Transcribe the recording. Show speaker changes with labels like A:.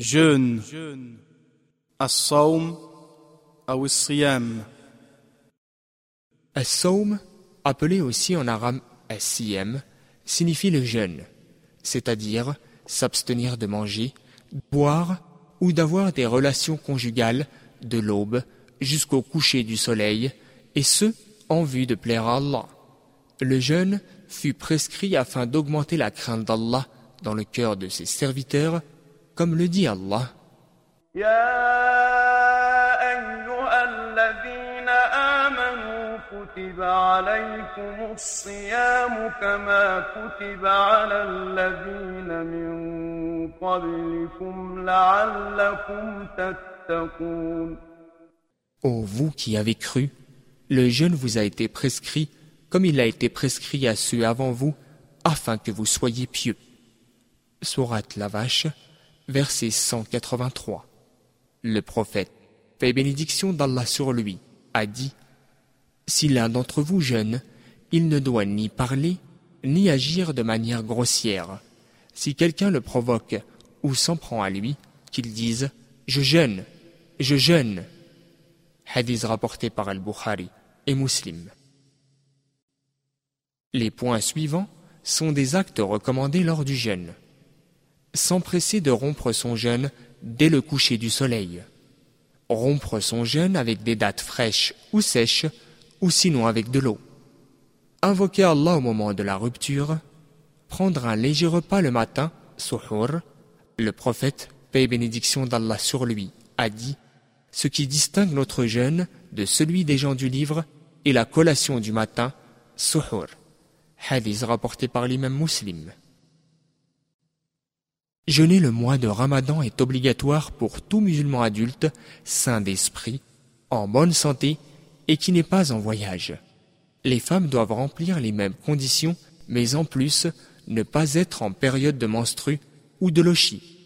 A: jeûne, as-sawm ou
B: as-siyam. Appelé aussi en arabe as-siyam, signifie le jeûne, c'est-à-dire s'abstenir de manger, boire ou d'avoir des relations conjugales de l'aube jusqu'au coucher du soleil, et ce, en vue de plaire à Allah. Le jeûne fut prescrit afin d'augmenter la crainte d'Allah dans le cœur de ses serviteurs comme le dit Allah.
C: يا أيها الذين آمنوا كتب عليكم الصيام كما كتب على الذين من قبلكم لعلكم تتقون
B: Ô vous qui avez cru, le jeûne vous a été prescrit comme il a été prescrit à ceux avant vous, afin que vous soyez pieux. Sourate la vache, verset 183. Le prophète, paix bénédiction d'Allah sur lui, a dit Si l'un d'entre vous jeûne, il ne doit ni parler, ni agir de manière grossière. Si quelqu'un le provoque ou s'en prend à lui, qu'il dise Je jeûne, je jeûne. Hadith rapporté par Al-Bukhari et Muslim. Les points suivants sont des actes recommandés lors du jeûne. S'empresser de rompre son jeûne dès le coucher du soleil. Rompre son jeûne avec des dates fraîches ou sèches, ou sinon avec de l'eau. Invoquer Allah au moment de la rupture. Prendre un léger repas le matin, suhour. Le prophète, paix et bénédiction d'Allah sur lui, a dit Ce qui distingue notre jeûne de celui des gens du livre est la collation du matin, suhour. Hadith rapporté par l'imam muslim. Jeûner le mois de Ramadan est obligatoire pour tout musulman adulte, sain d'esprit, en bonne santé et qui n'est pas en voyage. Les femmes doivent remplir les mêmes conditions, mais en plus ne pas être en période de menstru ou de lochi.